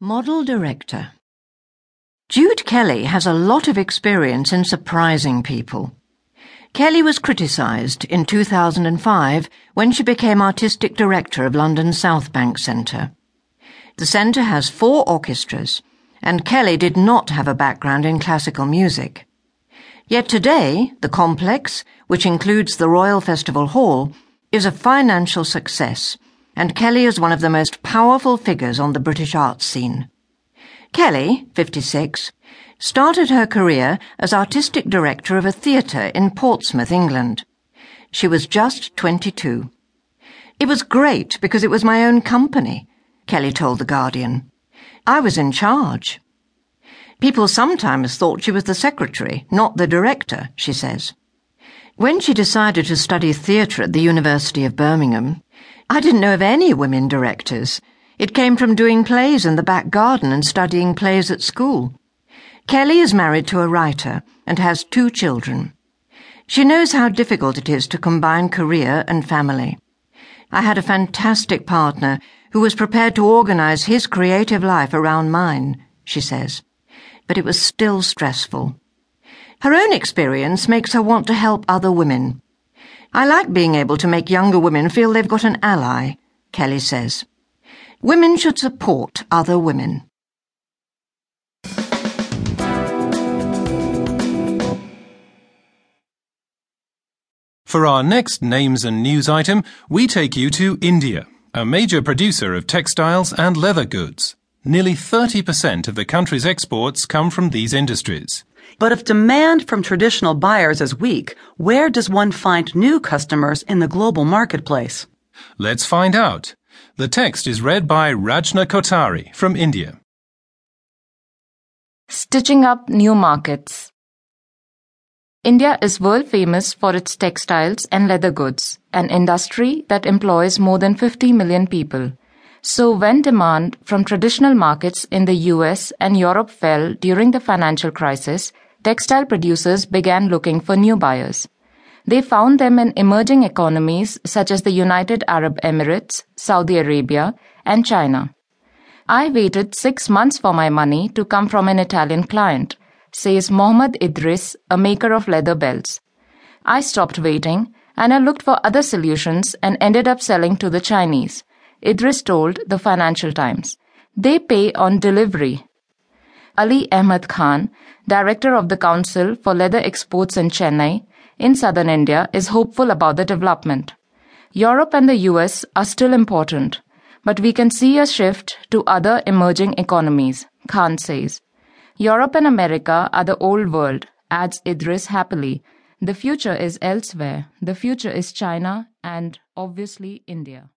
Model Director Jude Kelly has a lot of experience in surprising people. Kelly was criticised in 2005 when she became artistic director of London's South Bank Centre. The centre has four orchestras, and Kelly did not have a background in classical music. Yet today, the complex, which includes the Royal Festival Hall, is a financial success, and Kelly is one of the most powerful figures on the British arts scene. Kelly, 56, started her career as artistic director of a theatre in Portsmouth, England. She was just 22. It was great because it was my own company, Kelly told The Guardian. I was in charge. People sometimes thought she was the secretary, not the director, she says. When she decided to study theatre at the University of Birmingham, I didn't know of any women directors. It came from doing plays in the back garden and studying plays at school. Kelly is married to a writer and has two children. She knows how difficult it is to combine career and family. I had a fantastic partner who was prepared to organize his creative life around mine, she says. But it was still stressful. Her own experience makes her want to help other women. I like being able to make younger women feel they've got an ally, Kelly says. Women should support other women. For our next names and news item, we take you to India, a major producer of textiles and leather goods. Nearly 30% of the country's exports come from these industries. But if demand from traditional buyers is weak, where does one find new customers in the global marketplace? Let's find out. The text is read by Rajna Kotari from India. Stitching up new markets. India is world famous for its textiles and leather goods, an industry that employs more than 50 million people. So when demand from traditional markets in the US and Europe fell during the financial crisis, textile producers began looking for new buyers. They found them in emerging economies such as the United Arab Emirates, Saudi Arabia, and China. I waited six months for my money to come from an Italian client, says Mohammad Idris, a maker of leather belts. I stopped waiting and I looked for other solutions and ended up selling to the Chinese. Idris told the Financial Times. They pay on delivery. Ali Ahmed Khan, director of the Council for Leather Exports in Chennai, in southern India is hopeful about the development. Europe and the US are still important, but we can see a shift to other emerging economies, Khan says. Europe and America are the old world, adds Idris happily. The future is elsewhere. The future is China and obviously India.